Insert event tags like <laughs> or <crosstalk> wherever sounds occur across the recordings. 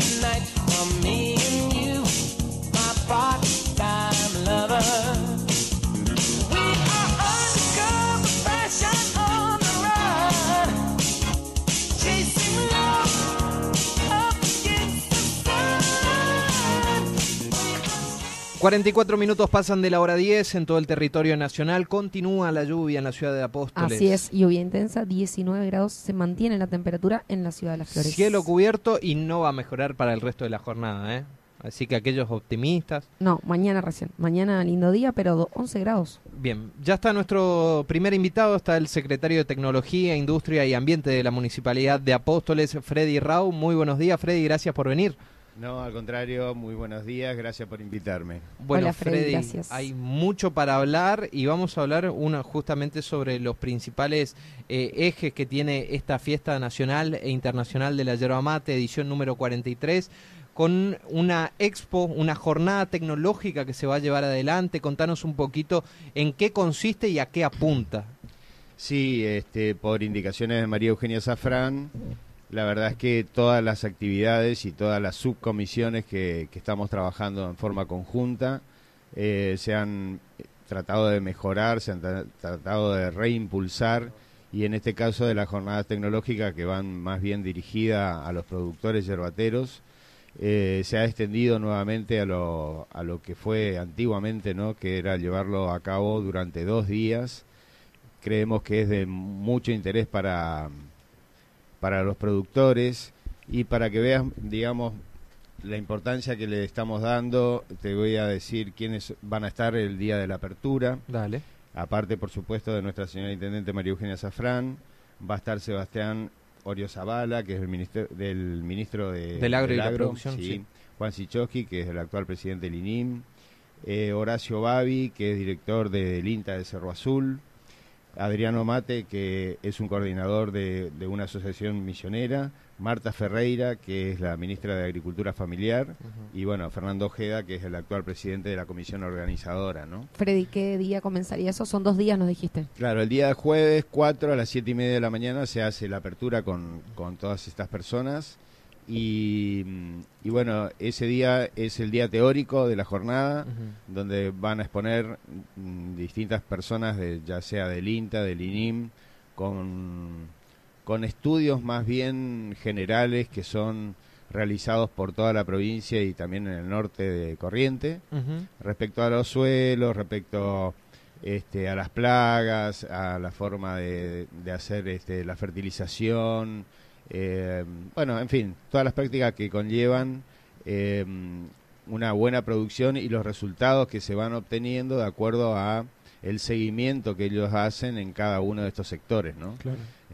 night 44 minutos pasan de la hora 10 en todo el territorio nacional. Continúa la lluvia en la ciudad de Apóstoles. Así es, lluvia intensa, 19 grados, se mantiene la temperatura en la ciudad de las flores. Cielo cubierto y no va a mejorar para el resto de la jornada, ¿eh? Así que aquellos optimistas. No, mañana recién. Mañana lindo día, pero do- 11 grados. Bien, ya está nuestro primer invitado, está el secretario de Tecnología, Industria y Ambiente de la Municipalidad de Apóstoles, Freddy Rau. Muy buenos días, Freddy, gracias por venir. No, al contrario, muy buenos días, gracias por invitarme. Bueno, Hola, Freddy, gracias. hay mucho para hablar y vamos a hablar una justamente sobre los principales eh, ejes que tiene esta fiesta nacional e internacional de la yerba mate, edición número 43, con una expo, una jornada tecnológica que se va a llevar adelante. Contanos un poquito en qué consiste y a qué apunta. Sí, este, por indicaciones de María Eugenia Zafrán, la verdad es que todas las actividades y todas las subcomisiones que, que estamos trabajando en forma conjunta eh, se han tratado de mejorar, se han tra- tratado de reimpulsar y en este caso de las jornadas tecnológicas que van más bien dirigidas a los productores yerbateros, eh, se ha extendido nuevamente a lo, a lo que fue antiguamente, ¿no? que era llevarlo a cabo durante dos días. Creemos que es de mucho interés para, para los productores y para que veas, digamos, la importancia que le estamos dando, te voy a decir quiénes van a estar el día de la apertura. Dale. Aparte, por supuesto, de nuestra señora Intendente María Eugenia Zafrán, va a estar Sebastián Orio Zavala, que es el ministro, del ministro de, Del agro y la producción, sí. sí. Juan Sichowski, que es el actual presidente del INIM, eh, Horacio Babi, que es director de- del INTA de Cerro Azul, Adriano Mate, que es un coordinador de, de una asociación misionera, Marta Ferreira, que es la ministra de Agricultura Familiar, y bueno, Fernando Ojeda, que es el actual presidente de la comisión organizadora, ¿no? Freddy, ¿qué día comenzaría eso? Son dos días, nos dijiste. Claro, el día de jueves 4 a las 7 y media de la mañana se hace la apertura con, con todas estas personas y, y bueno, ese día es el día teórico de la jornada donde van a exponer mm, distintas personas, de, ya sea del INTA, del INIM, con, con estudios más bien generales que son realizados por toda la provincia y también en el norte de Corriente respecto a los suelos, respecto este, a las plagas, a la forma de, de hacer este, la fertilización, eh, bueno, en fin, todas las prácticas que conllevan eh, una buena producción y los resultados que se van obteniendo de acuerdo a el seguimiento que ellos hacen en cada uno de estos sectores, ¿no?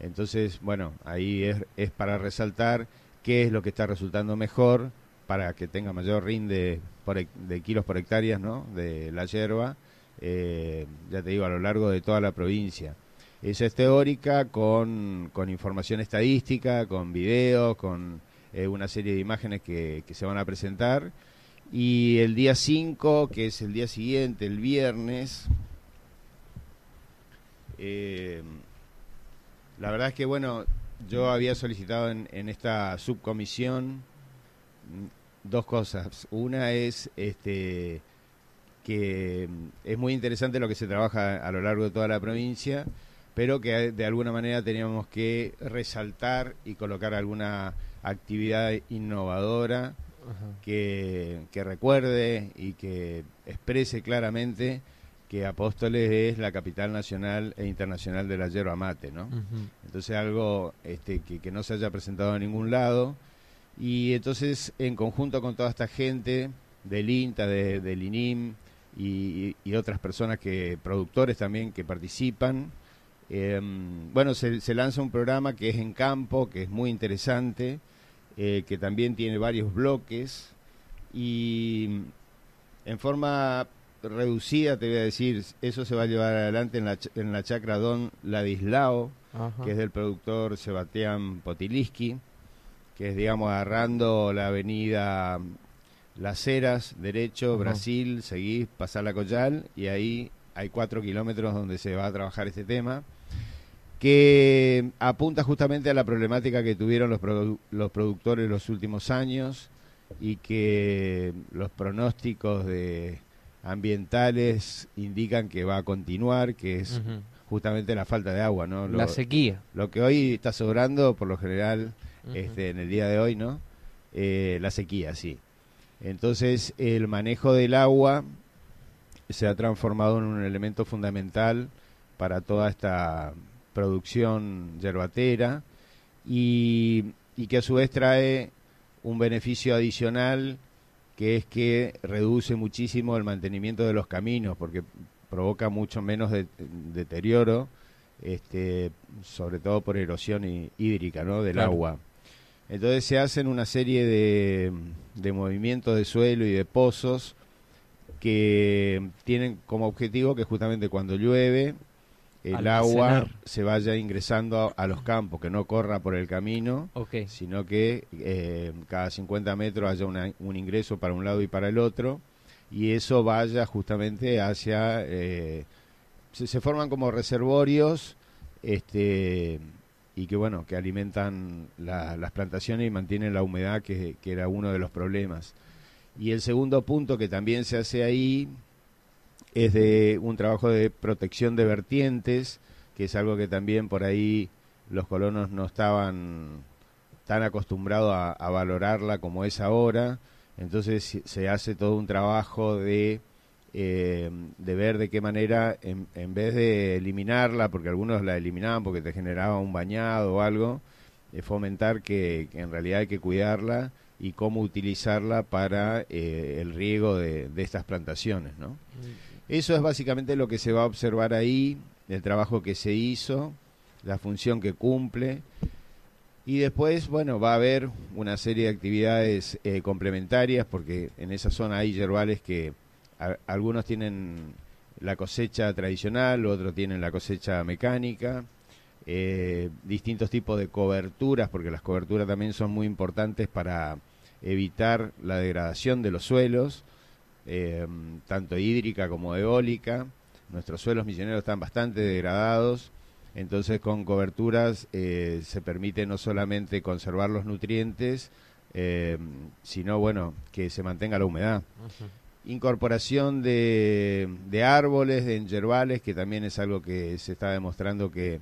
Entonces, bueno, ahí es, es para resaltar qué es lo que está resultando mejor para que tenga mayor rinde por de kilos por hectáreas, ¿no? De la hierba, eh, ya te digo, a lo largo de toda la provincia. Esa es teórica con, con información estadística, con videos, con eh, una serie de imágenes que, que se van a presentar. Y el día 5, que es el día siguiente, el viernes, eh, la verdad es que, bueno, yo había solicitado en, en esta subcomisión dos cosas. Una es este que es muy interesante lo que se trabaja a lo largo de toda la provincia, pero que de alguna manera teníamos que resaltar y colocar alguna actividad innovadora que, que recuerde y que exprese claramente que Apóstoles es la capital nacional e internacional de la yerba mate, ¿no? Entonces algo este, que, que no se haya presentado en ningún lado. Y entonces, en conjunto con toda esta gente del INTA, de- del INIM y, y otras personas que, productores también que participan, eh, bueno, se, se lanza un programa que es en campo, que es muy interesante, eh, que también tiene varios bloques y en forma reducida, te voy a decir, eso se va a llevar adelante en la, en la chacra Don Ladislao, Ajá. que es del productor Sebastián Potiliski, que es, digamos, agarrando la avenida Las Heras, derecho, Ajá. Brasil, seguís, pasar la Collal, y ahí hay cuatro kilómetros donde se va a trabajar este tema. Que apunta justamente a la problemática que tuvieron los, produ- los productores los últimos años y que los pronósticos de ambientales indican que va a continuar, que es justamente la falta de agua, ¿no? Lo, La sequía. lo que hoy está sobrando, por lo general, este, en el día de hoy, ¿no? Eh, la sequía, sí. Entonces, el manejo del agua se ha transformado en un elemento fundamental para toda esta producción yerbatera y, y que a su vez trae un beneficio adicional que es que reduce muchísimo el mantenimiento de los caminos porque provoca mucho menos de- deterioro este, sobre todo por erosión hídrica ¿no? del Claro. agua entonces se hacen una serie de, de movimientos de suelo y de pozos que tienen como objetivo que justamente cuando llueve el agua se vaya ingresando a, a los campos, que no corra por el camino, Ok. sino que eh, cada 50 metros haya una- un ingreso para un lado y para el otro, y eso vaya justamente hacia... eh, se, se forman como reservorios este, y que bueno, que alimentan la- las plantaciones y mantienen la humedad, que, que era uno de los problemas. Y el segundo punto que también se hace ahí es de un trabajo de protección de vertientes, que es algo que también por ahí los colonos no estaban tan acostumbrados a, valorarla como es ahora. Entonces se- hace todo un trabajo de, eh, de ver de qué manera, en, en vez de eliminarla, porque algunos la eliminaban porque te generaba un bañado o algo, eh, fomentar que, en realidad hay que cuidarla y cómo utilizarla para eh, el riego de, de estas plantaciones, ¿no? Eso es básicamente lo que se va a observar ahí, el trabajo que se hizo, la función que cumple. Y después, bueno, va a haber una serie de actividades eh, complementarias, porque en esa zona hay yerbales que algunos tienen la cosecha tradicional, otros tienen la cosecha mecánica, eh, distintos tipos de coberturas, porque las coberturas también son muy importantes para evitar la degradación de los suelos eh, tanto hídrica como eólica. Nuestros suelos misioneros están bastante degradados, entonces con coberturas eh, se permite no solamente conservar los nutrientes, eh, sino bueno, que se mantenga la humedad. Incorporación de, de árboles, de yerbales, que también es algo que se está demostrando que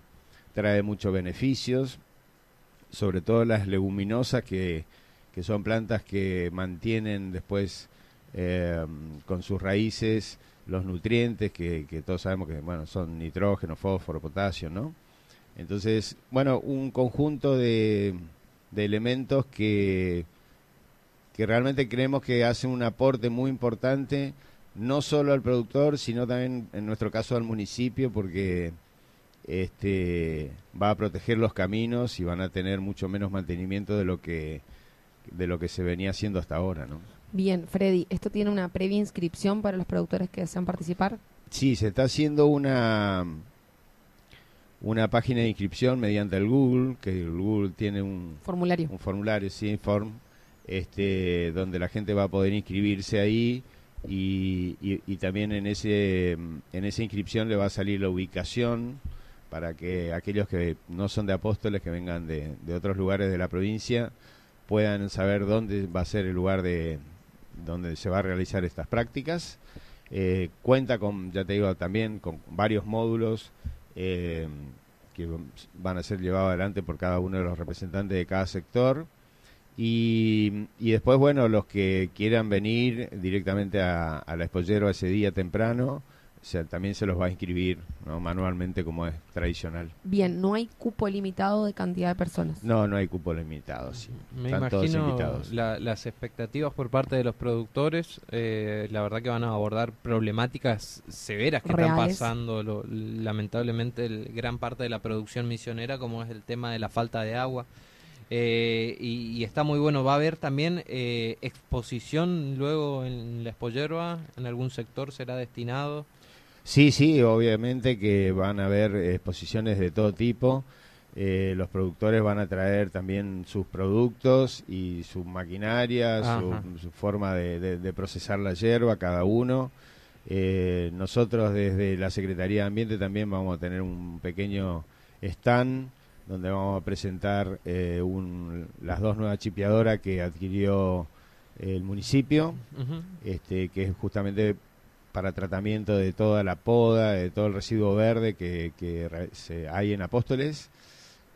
trae muchos beneficios, sobre todo las leguminosas, que, que son plantas que mantienen después eh, con sus raíces los nutrientes que, que todos sabemos que bueno son nitrógeno, fósforo, potasio, ¿no? Entonces, bueno, un conjunto de, de elementos que, que realmente creemos que hacen un aporte muy importante, no solo al productor, sino también en nuestro caso al municipio, porque este va a proteger los caminos y van a tener mucho menos mantenimiento de lo que de lo que se venía haciendo hasta ahora, ¿no? Bien, Freddy, ¿esto tiene una previa inscripción para los productores que desean participar? Sí, se está haciendo una una página de inscripción mediante el Google, que el Google tiene un, Formulario. un formulario, sí, form, este, donde la gente va a poder inscribirse ahí y, y- y también en ese en esa inscripción le va a salir la ubicación para que aquellos que no son de Apóstoles, que vengan de, de otros lugares de la provincia, puedan saber dónde va a ser el lugar de donde se va a realizar estas prácticas. Eh, cuenta con, ya te digo, también con varios módulos eh, que van a ser llevados adelante por cada uno de los representantes de cada sector. Y, y después, bueno, los que quieran venir directamente a, la Espollero ese día temprano, también se los va a inscribir ¿no? manualmente como es tradicional. Bien, no hay cupo limitado de cantidad de personas. No, no hay cupo limitado, sí. Me Están todos imagino invitados. la- las expectativas por parte de los productores, eh, la verdad que van a abordar problemáticas severas que están Reales. pasando lo- lamentablemente el- gran parte de la producción misionera, como es el tema de la falta de agua. Eh, y, y está muy bueno. Va a haber también eh, exposición luego en la Espollerba, en algún sector será destinado. Sí, sí, obviamente que van a haber exposiciones de todo tipo. Eh, los productores van a traer también sus productos y su maquinaria, su, su forma de, de- de procesar la hierba, cada uno. Eh, nosotros desde la Secretaría de Ambiente también vamos a tener un pequeño stand donde vamos a presentar eh, un- las dos nuevas chipeadoras que adquirió el municipio, este, que es justamente para tratamiento de toda la poda, de todo el residuo verde que, que se- hay en Apóstoles.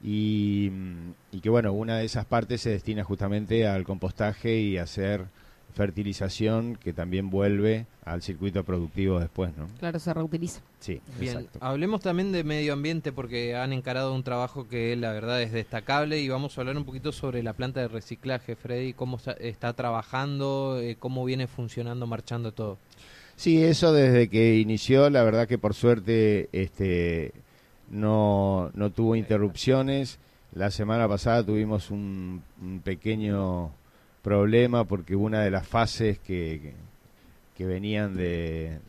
Y, mm, y que bueno, una de esas partes se destina justamente al compostaje y a hacer fertilización que también vuelve al circuito productivo después, ¿no? Claro, se reutiliza. Sí, Bien, exacto. hablemos también de medio ambiente porque han encarado un trabajo que la verdad es destacable y vamos a hablar un poquito sobre la planta de reciclaje, Freddy, cómo está, está trabajando, eh, cómo viene funcionando, marchando todo. Sí, eso desde que inició, la verdad que por suerte este, no, no tuvo interrupciones. La semana pasada tuvimos un, un pequeño problema porque una de las fases que, que, que venían de,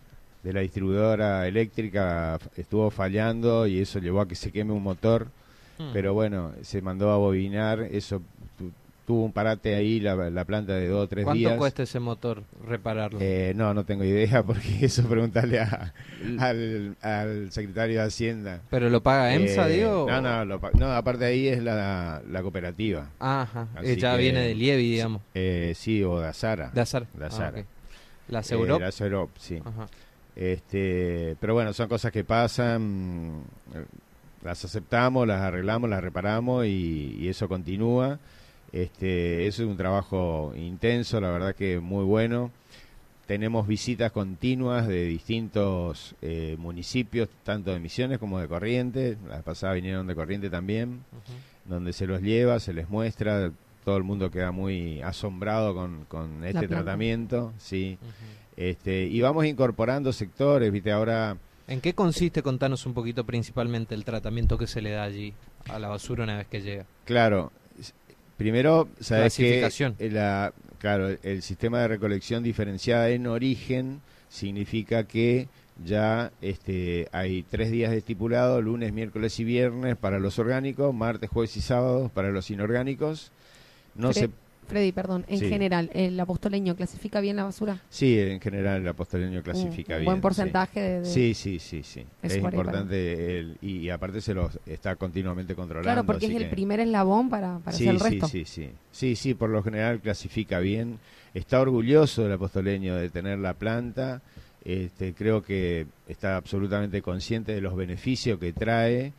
de la distribuidora eléctrica estuvo fallando y eso llevó a que se queme un motor. Hmm. Pero bueno, se mandó a bobinar, eso tuvo un parate ahí la, la planta de dos o tres ¿Cuánto días. cuesta ese motor repararlo? Eh, no, no tengo idea <laughs> porque eso preguntarle a, al, al secretario de Hacienda. ¿Pero lo paga EMSA, Eh, digo? No, no, lo no, aparte de ahí es la, la cooperativa. Ajá, Así eh, ya que- viene de Lievi, digamos. Eh, sí, o de Azara. De Azar. De Ah, Azara. ¿La aseguró? Eh, la Azerop, sí. Ajá. Este, pero bueno, son cosas que pasan, las aceptamos, las arreglamos, las reparamos y, y eso continúa. Este, eso es un trabajo intenso, la verdad que muy bueno. Tenemos visitas continuas de distintos eh, municipios, tanto de Misiones como de Corrientes. La pasada vinieron de Corriente también, donde se los lleva, se les muestra. Todo el mundo queda muy asombrado con, con este tratamiento, sí. Este, y vamos incorporando sectores, viste, ahora ¿En qué consiste, contanos un poquito principalmente el tratamiento que se le da allí a la basura una vez que llega? Claro, primero, sabes que Clasificación. la, claro, el sistema de recolección diferenciada en origen significa que ya este, hay tres días estipulados, lunes, miércoles y viernes para los orgánicos, martes, jueves y sábados para los inorgánicos. No Fre- se, Freddy, perdón, en Sí. general, ¿el apostoleño clasifica bien la basura? sí, en general el apostoleño clasifica un, bien. buen sí. porcentaje de, de- Sí, sí, sí, sí. Es importante el- y, y aparte se los está continuamente controlando. Claro, porque es el primer eslabón para, para sí, hacer el resto. Sí, sí, sí. Sí, sí, por lo general clasifica bien. Está orgulloso del apostoleño de tener la planta. Este, creo que está absolutamente consciente de los beneficios que trae.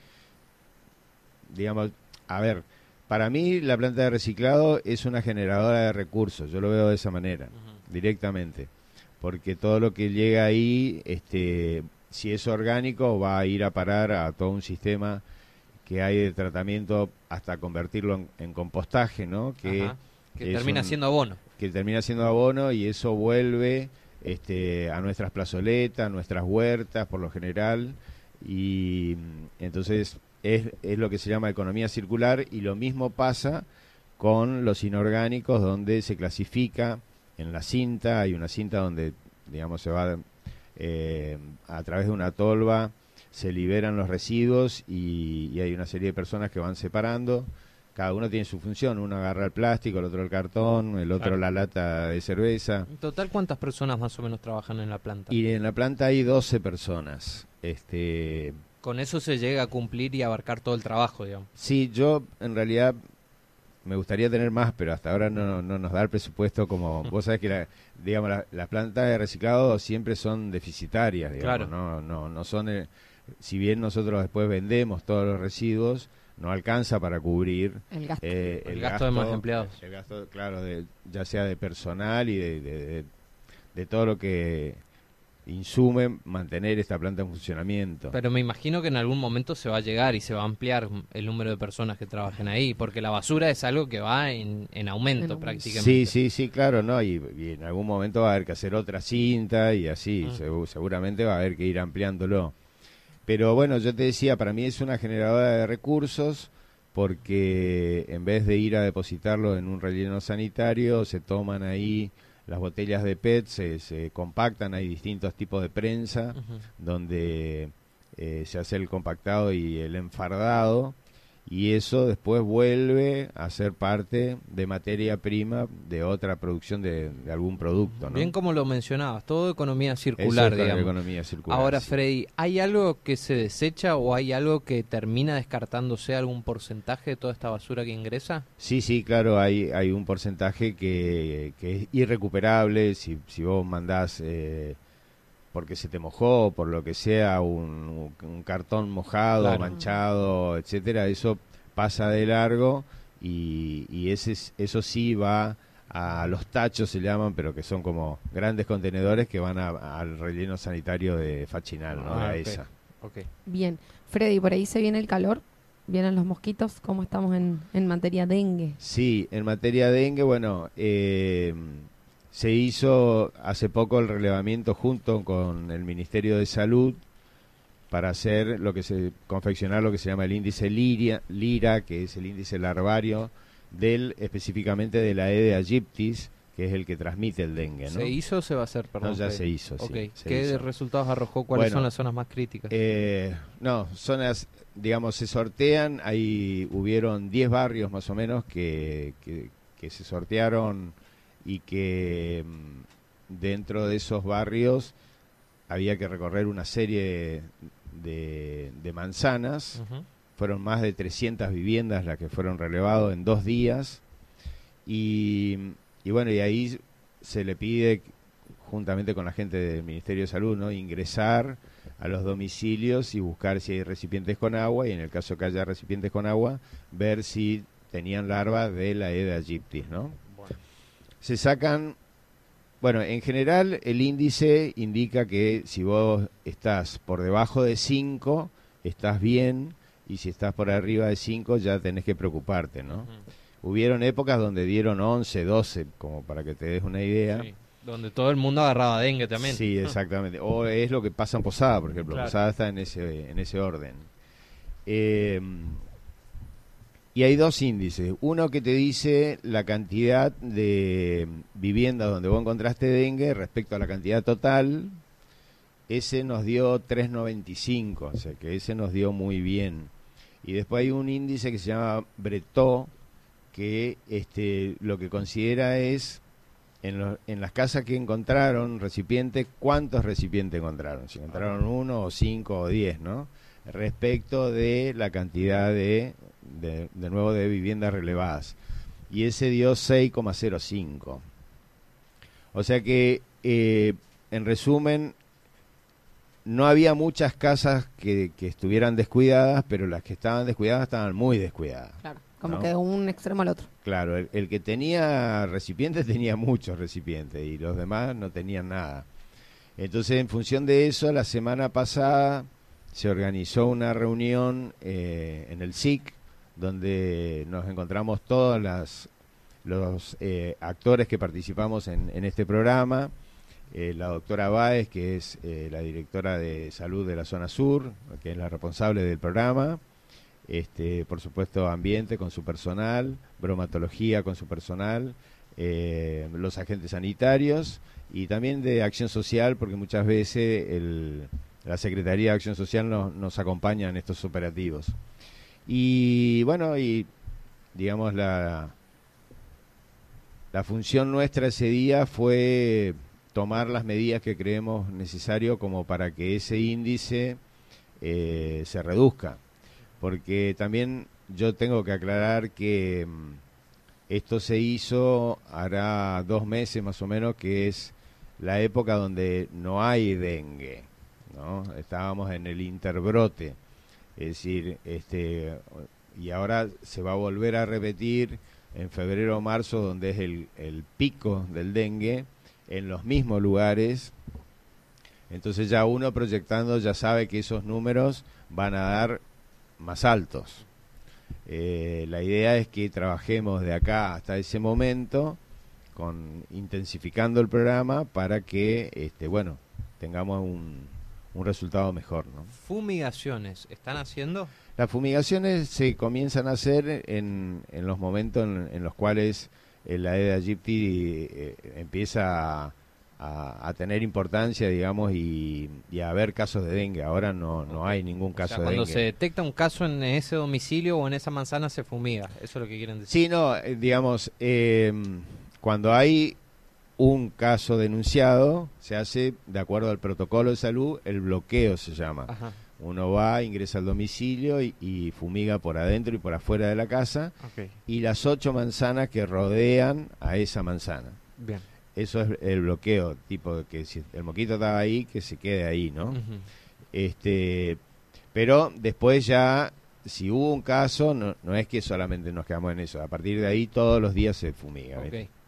Digamos, a ver, para mí la planta de reciclado es una generadora de recursos. Yo lo veo de esa manera, directamente. Porque todo lo que llega ahí, este, si es orgánico, va a ir a parar a todo un sistema que hay de tratamiento hasta convertirlo en, en compostaje, ¿no? Que, Ajá. Que es termina un- siendo abono. que termina siendo abono y eso vuelve este, a nuestras plazoletas, a nuestras huertas por lo general y mm, entonces es, es lo que se llama economía circular y lo mismo pasa con los inorgánicos donde se clasifica en la cinta, hay una cinta donde digamos se va eh, a través de una tolva se liberan los residuos y, y hay una serie de personas que van separando. Cada uno tiene su función. Uno agarra el plástico, el otro el cartón, el otro Claro. la lata de cerveza. En total, ¿cuántas personas más o menos trabajan en la planta? Y en la planta hay 12 personas. Este, Con eso se llega a cumplir y abarcar todo el trabajo, digamos. sí, yo en realidad me gustaría tener más, pero hasta ahora no, no nos da el presupuesto como... <laughs> Vos sabés que la, digamos, la- las plantas de reciclado siempre son deficitarias, digamos, Claro. no, no, no son... eh, si bien nosotros después vendemos todos los residuos, no alcanza para cubrir El gasto. eh, El gasto de más empleados. El gasto, claro, de, ya sea de personal y de, de, de- de todo lo que insume mantener esta planta en funcionamiento. Pero me imagino que en algún momento se va a llegar y se va a ampliar el número de personas que trabajen ahí, porque la basura es algo que va en, en aumento En aumento. prácticamente. Sí, sí, sí, claro, ¿no? Y, y en algún momento va a haber que hacer otra cinta y así, Ah. segu- seguramente va a haber que ir ampliándolo. Pero bueno, yo te decía, para mí es una generadora de recursos porque en vez de ir a depositarlo en un relleno sanitario, se toman ahí las botellas de PET, se, se compactan, hay distintos tipos de prensa donde eh, se hace el compactado y el enfardado y eso después vuelve a ser parte de materia prima de otra producción de, de algún producto. ¿no? Bien como lo mencionabas, todo economía Eso circular, es la digamos. economía circular. Ahora, sí. Freddy, ¿hay algo que se desecha o hay algo que termina descartándose algún porcentaje de toda esta basura que ingresa? Sí, sí, claro, hay, hay un porcentaje que, que es irrecuperable. Si, si vos mandás, eh, porque se te mojó, por lo que sea, un, un cartón mojado, Claro. manchado, etcétera, eso pasa de largo y, y ese, es- eso sí va a los tachos, se llaman, pero que son como grandes contenedores que van a- al relleno sanitario de Fachinal, ¿no? Ah, de ok. esa. Bien. Freddy, por ahí se viene el calor, vienen los mosquitos, ¿cómo estamos en, en materia dengue? Sí, en materia de dengue, bueno, eh, se hizo hace poco el relevamiento junto con el Ministerio de Salud para hacer lo que se confeccionar lo que se llama el índice Liria, Lira, que es el índice larvario del específicamente de la Aedes aegyptis, que es el que transmite el dengue, ¿no? ¿Se hizo o se va a hacer? Perdón, No, ya Freddy. se hizo, sí, Ok. se ¿Qué hizo. resultados arrojó? ¿Cuáles Bueno, son las zonas más críticas? Eh, no, zonas, digamos, se sortean. Ahí hubieron 10 barrios más o menos que, que, que se sortearon y que mm, dentro de esos barrios había que recorrer una serie de, de manzanas. Fueron más de 300 viviendas las que fueron relevadas en dos días. Y, y bueno, y ahí se le pide, juntamente con la gente del Ministerio de Salud, ¿no? ingresar a los domicilios y buscar si hay recipientes con agua y en el caso que haya recipientes con agua, ver si tenían larvas de la Aedes aegyptis, ¿no? Se sacan, bueno, en general el índice indica que si vos estás por debajo de 5, estás bien, y si estás por arriba de 5 ya tenés que preocuparte, ¿no? Hubieron épocas donde dieron 11, 12, como para que te des una idea. Sí. Donde todo el mundo agarraba dengue también. Sí, exactamente. O es lo que pasa en Posada, por ejemplo. Claro. Posada está en ese, en ese orden. Eh, y hay dos índices. Uno que te dice la cantidad de viviendas donde vos encontraste dengue respecto a la cantidad total. Ese nos dio 3.95, o sea que ese nos dio muy bien. Y después hay un índice que se llama Bretó, que este, lo que considera es en, en las casas que encontraron recipientes, ¿cuántos recipientes encontraron? Si encontraron uno o cinco o diez, ¿no? Respecto de la cantidad de, de, de nuevo, de viviendas relevadas. Y ese dio 6,05. O sea que, eh, en resumen, no había muchas casas que, que estuvieran descuidadas, pero las que estaban descuidadas estaban muy descuidadas. Claro. Como No. que de un extremo al otro. Claro, el, el que tenía recipientes <laughs> tenía muchos recipientes y los demás no tenían nada. Entonces, en función de eso, la semana pasada se organizó una reunión eh, en el SIC donde nos encontramos todos las, los eh, actores que participamos en, en este programa. Eh, la doctora Báez, que es eh, la directora de salud de la zona sur, que es la responsable del programa este, por supuesto ambiente con su personal, bromatología con su personal, eh, los agentes sanitarios y también de acción social, porque muchas veces el- la Secretaría de Acción Social nos, nos acompaña en estos operativos. Y bueno, y digamos la, la función nuestra ese día fue tomar las medidas que creemos necesario como para que ese índice eh, se reduzca porque también yo tengo que aclarar que mm, esto se hizo hará dos meses más o menos, que es la época donde no hay dengue, ¿no? Estábamos en el interbrote, es decir, este, y ahora se va a volver a repetir en febrero o marzo, donde es el, el pico del dengue, en los mismos lugares. Entonces ya uno proyectando ya sabe que esos números van a dar más altos. Eh, la idea es que trabajemos de acá hasta ese momento con intensificando el programa para que este bueno tengamos un, un resultado mejor ¿no? Fumigaciones, ¿están haciendo? las fumigaciones se comienzan a hacer en, en los momentos en, en los cuales eh, la Aedes aegypti eh, empieza a, a, a tener importancia, digamos, y, y a haber casos de dengue. Ahora no, no hay ningún O caso sea, de cuando dengue. se detecta un caso en ese domicilio o en esa manzana se fumiga. Eso es lo que quieren decir. Sí, no, eh, digamos, eh, cuando hay un caso denunciado, se hace, de acuerdo al protocolo de salud, el bloqueo se llama. Ajá. Uno va, ingresa al domicilio y, y fumiga por adentro y por afuera de la casa y las ocho manzanas que rodean a esa manzana. Bien. Eso es el bloqueo, tipo que si el moquito estaba ahí, que se quede ahí, ¿no? Este, pero después ya, si hubo un caso, no, no es que solamente nos quedamos en eso. A partir de ahí todos los días se fumiga.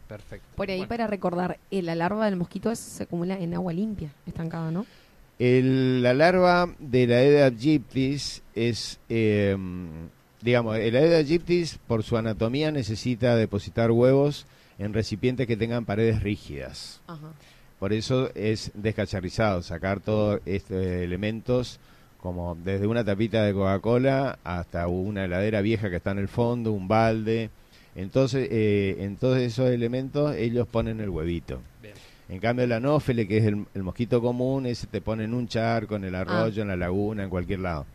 Perfecto. Por ahí, Bueno, para recordar, la larva del mosquito se acumula en agua limpia, estancada, ¿no? El- la larva de la Aedes aegyptis es, eh, digamos, el Aedes aegyptis por su anatomía necesita depositar huevos en recipientes que tengan paredes rígidas. Ajá. Por eso es descacharrizado, sacar todos estos elementos como desde una tapita de Coca-Cola hasta una heladera vieja que está en el fondo, un balde. Entonces, eh, en todos esos elementos ellos ponen el huevito. Bien. En cambio, el anófele, que es el, el mosquito común, ese te pone en un charco, en el arroyo, Ah. en la laguna, en cualquier lado.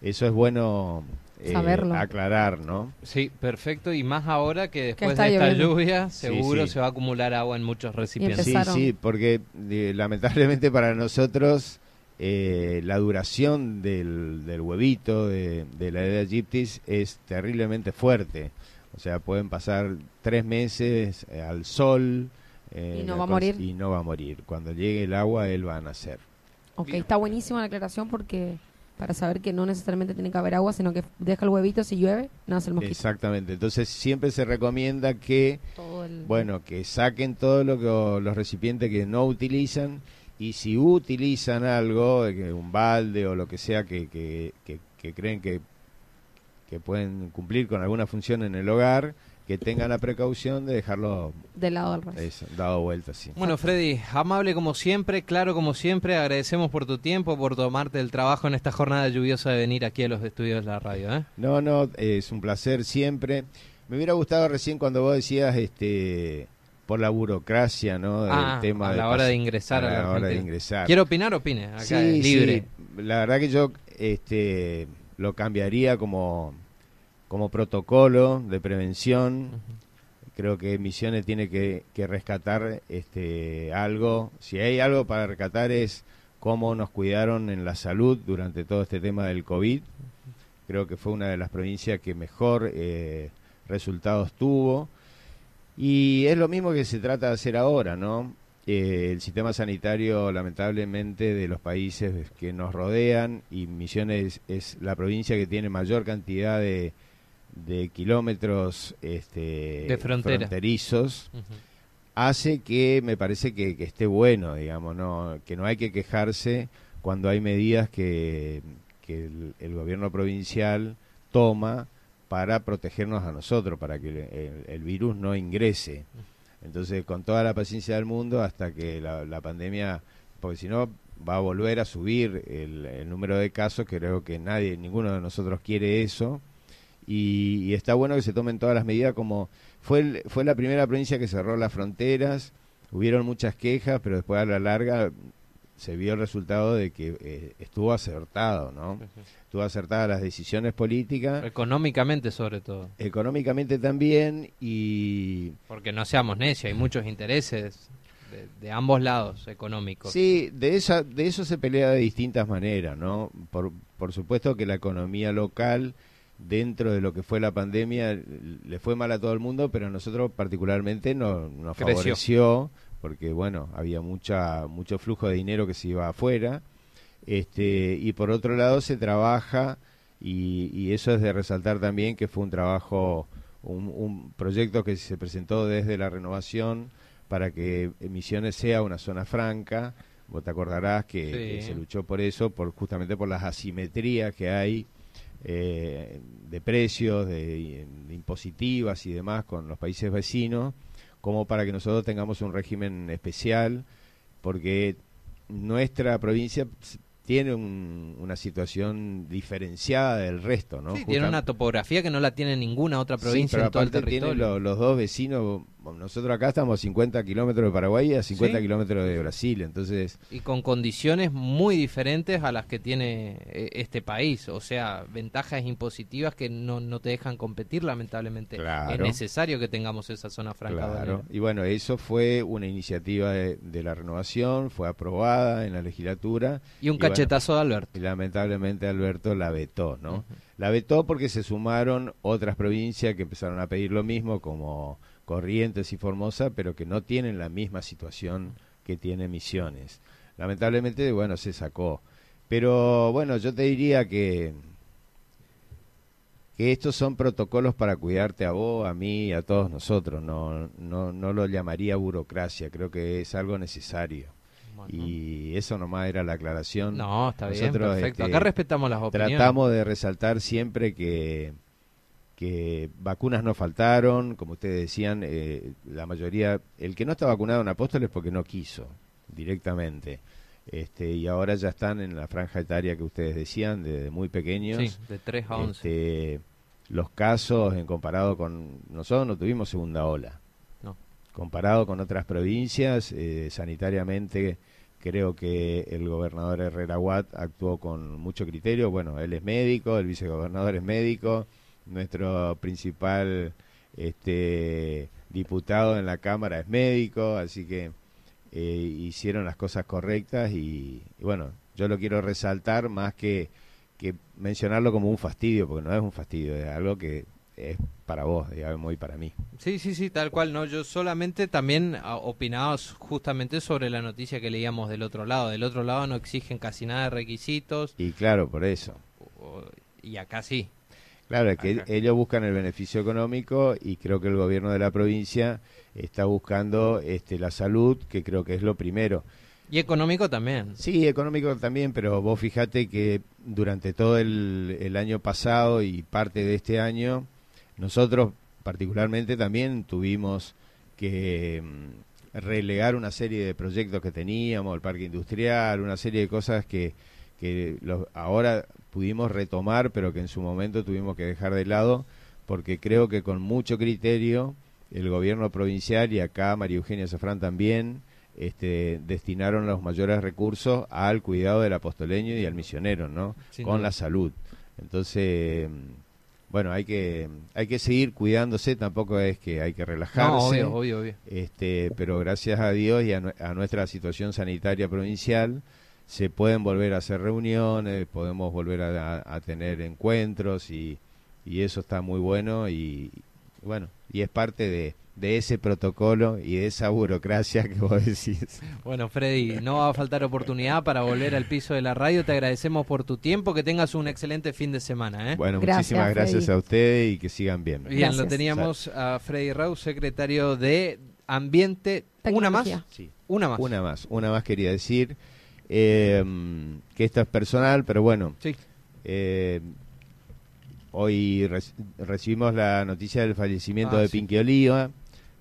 Eso es bueno eh, Saberlo. aclarar, ¿no? Sí, perfecto. Y más ahora que después de esta lloviendo. lluvia, seguro sí. se va a acumular agua en muchos recipientes. Sí, sí, porque eh, lamentablemente para nosotros eh, la duración del, del huevito de, de la Aedes aegyptis es terriblemente fuerte. O sea, pueden pasar tres meses eh, al sol. eh, Y no va a morir. Y no va a morir. Cuando llegue el agua, él va a nacer. Ok, Bien. está buenísima la aclaración porque para saber que no necesariamente tiene que haber agua, sino que deja el huevito, si llueve, nace el mosquito. Exactamente. Entonces siempre se recomienda que, Todo el- bueno, que saquen todos lo que- los recipientes que no utilizan y si utilizan algo, eh, un balde o lo que sea que, que, que- que creen que, que pueden cumplir con alguna función en el hogar, que tengan la precaución de dejarlo del lado del resto. eso, dado vuelta, sí. Bueno, Freddy, amable como siempre, claro como siempre, agradecemos por tu tiempo, por tomarte el trabajo en esta jornada lluviosa de venir aquí a los estudios de la radio. ¿eh? No, no, es un placer siempre. Me hubiera gustado recién cuando vos decías, este, por la burocracia, ¿no? Del Ah, tema a de la hora de ingresar a a la hora de ingresar. Quiero opinar, opine. Acá Sí, libre. sí. La verdad que yo este, lo cambiaría como, como protocolo de prevención. Creo que Misiones tiene que, que rescatar este, algo. Si hay algo para rescatar es cómo nos cuidaron en la salud durante todo este tema del COVID. Creo que fue una de las provincias que mejor eh, resultados tuvo. Y es lo mismo que se trata de hacer ahora, ¿no? Eh, el sistema sanitario, lamentablemente, de los países que nos rodean, y Misiones es la provincia que tiene mayor cantidad de, de kilómetros este, De frontera. fronterizos, hace que me parece que, que esté bueno, digamos, ¿no? que no hay que quejarse cuando hay medidas que, que el, el gobierno provincial toma para protegernos a nosotros, para que el, el- el virus no ingrese. Entonces, con toda la paciencia del mundo, hasta que la, la pandemia, porque si no va a volver a subir el, el número de casos, creo que nadie, ninguno de nosotros quiere eso, y, y está bueno que se tomen todas las medidas como fue el- fue la primera provincia que cerró las fronteras hubieron muchas quejas pero después a la larga se vio el resultado de que eh, estuvo acertado no estuvo acertada las decisiones políticas Económicamente, sobre todo. económicamente también y Porque no seamos necios, hay muchos intereses de, de ambos lados económicos. Sí, de, esa, de eso se pelea de distintas maneras, ¿no? Por, por supuesto que la economía local, dentro de lo que fue la pandemia, le fue mal a todo el mundo, pero a nosotros particularmente no, nos Creció. favoreció, porque bueno, había mucha, mucho flujo de dinero que se iba afuera. Este, y por otro lado se trabaja, y, y eso es de resaltar también que fue un trabajo, un, un proyecto que se presentó desde la renovación para que Misiones sea una zona franca. Vos te acordarás que, Sí. que se luchó por eso, por justamente por las asimetrías que hay eh, de precios, de, de impositivas y demás con los países vecinos, como para que nosotros tengamos un régimen especial, porque nuestra provincia tiene un- una situación diferenciada del resto, ¿no? Sí, tiene una topografía que no la tiene ninguna otra Sí, provincia pero en todo el tiene territorio. lo- los dos vecinos nosotros acá estamos a 50 kilómetros de Paraguay y a 50 kilómetros de Brasil, entonces... Y con condiciones muy diferentes a las que tiene eh, este país, o sea, ventajas impositivas que no, no te dejan competir, lamentablemente. Es necesario que tengamos esa zona franca. Claro, y bueno, eso fue una iniciativa de, la renovación, fue aprobada en la legislatura. Y un cachetazo de Alberto. Y lamentablemente Alberto la vetó, ¿no? La vetó porque se sumaron otras provincias que empezaron a pedir lo mismo, como Corrientes y Formosa, pero que no tienen la misma situación que tiene Misiones. Lamentablemente, bueno, se sacó. Pero bueno, yo te diría que que estos son protocolos para cuidarte a vos, a mí, a todos nosotros. No, no, no lo llamaría burocracia, creo que es algo necesario. Y eso nomás era la aclaración. No, está bien, perfecto. Acá este, respetamos las opiniones. Tratamos de resaltar siempre que que vacunas no faltaron, como ustedes decían, eh, la mayoría, el que no está vacunado en Apóstoles porque no quiso directamente. Este, y ahora ya están en la franja etaria que ustedes decían, de, muy pequeños. Sí, de 3 a 11. Este, los casos, en comparado con. Nosotros no tuvimos segunda ola. No. Comparado con otras provincias, eh, sanitariamente, creo que el gobernador Herrera Watt actuó con mucho criterio. Bueno, él es médico, el vicegobernador es médico nuestro principal este, diputado en la Cámara es médico, así que eh, hicieron las cosas correctas y, bueno, yo lo quiero resaltar más que, que mencionarlo como un fastidio, porque no es un fastidio, es algo que es para vos, digamos, y para mí. Sí, sí, sí, tal cual, no, yo solamente también ah, opinaba justamente sobre la noticia que leíamos del otro lado, del otro lado no exigen casi nada de requisitos. Y claro, por eso. Y acá sí. Claro, es que ellos buscan el beneficio económico y creo que el gobierno de la provincia está buscando este, la salud, que creo que es lo primero. Y económico también. Sí, económico también, pero vos fijate que durante todo el, año pasado y parte de este año, nosotros particularmente también tuvimos que mm, relegar una serie de proyectos que teníamos, el parque industrial, una serie de cosas que, que los, ahora pudimos retomar, pero que en su momento tuvimos que dejar de lado, porque creo que con mucho criterio el gobierno provincial y acá María Eugenia Safrán también este, destinaron los mayores recursos al cuidado del apostoleño y al misionero, ¿no? con la salud. Entonces, bueno, hay que hay que seguir cuidándose, tampoco es que hay que relajarse. obvio, obvio, Este, pero gracias a Dios y a nuestra situación sanitaria provincial, se pueden volver a hacer reuniones, podemos volver a, tener encuentros y, eso está muy bueno y, bueno, y es parte de, de ese protocolo y de esa burocracia que vos decís. Bueno, Freddy, no va a faltar oportunidad para volver al piso de la radio. Te agradecemos por tu tiempo, que tengas un excelente fin de semana. ¿eh? Bueno, muchísimas gracias a ustedes y que sigan bien. Bien, lo teníamos a Freddy Raúl, secretario de Ambiente. ¿Una más? Sí. Una más. Una más, una más quería decir. Eh, que esto es personal, pero bueno. Eh, hoy recibimos la noticia del fallecimiento ah, de Pinky Oliva.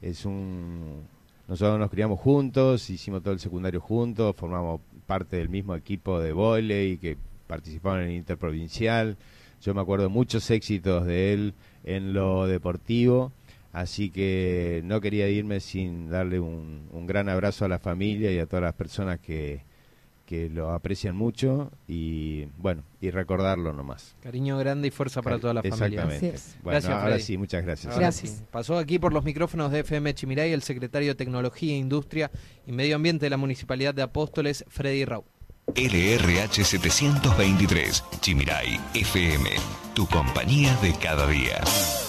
Es un. Nosotros nos criamos juntos, hicimos todo el secundario juntos, formamos parte del mismo equipo de volei que participaban en el interprovincial. Yo me acuerdo de muchos éxitos de él en lo deportivo, así que no quería irme sin darle un gran abrazo a la familia y a todas las personas que, que lo aprecian mucho y bueno, y recordarlo nomás. Cariño grande y fuerza para toda la familia. Exactamente. Bueno, gracias, ahora sí, muchas gracias. gracias. Pasó aquí por los micrófonos de FM Chimiray el secretario de Tecnología, Industria y Medio Ambiente de la Municipalidad de Apóstoles, Freddy Rau. LRH 723, Chimiray FM, tu compañía de cada día.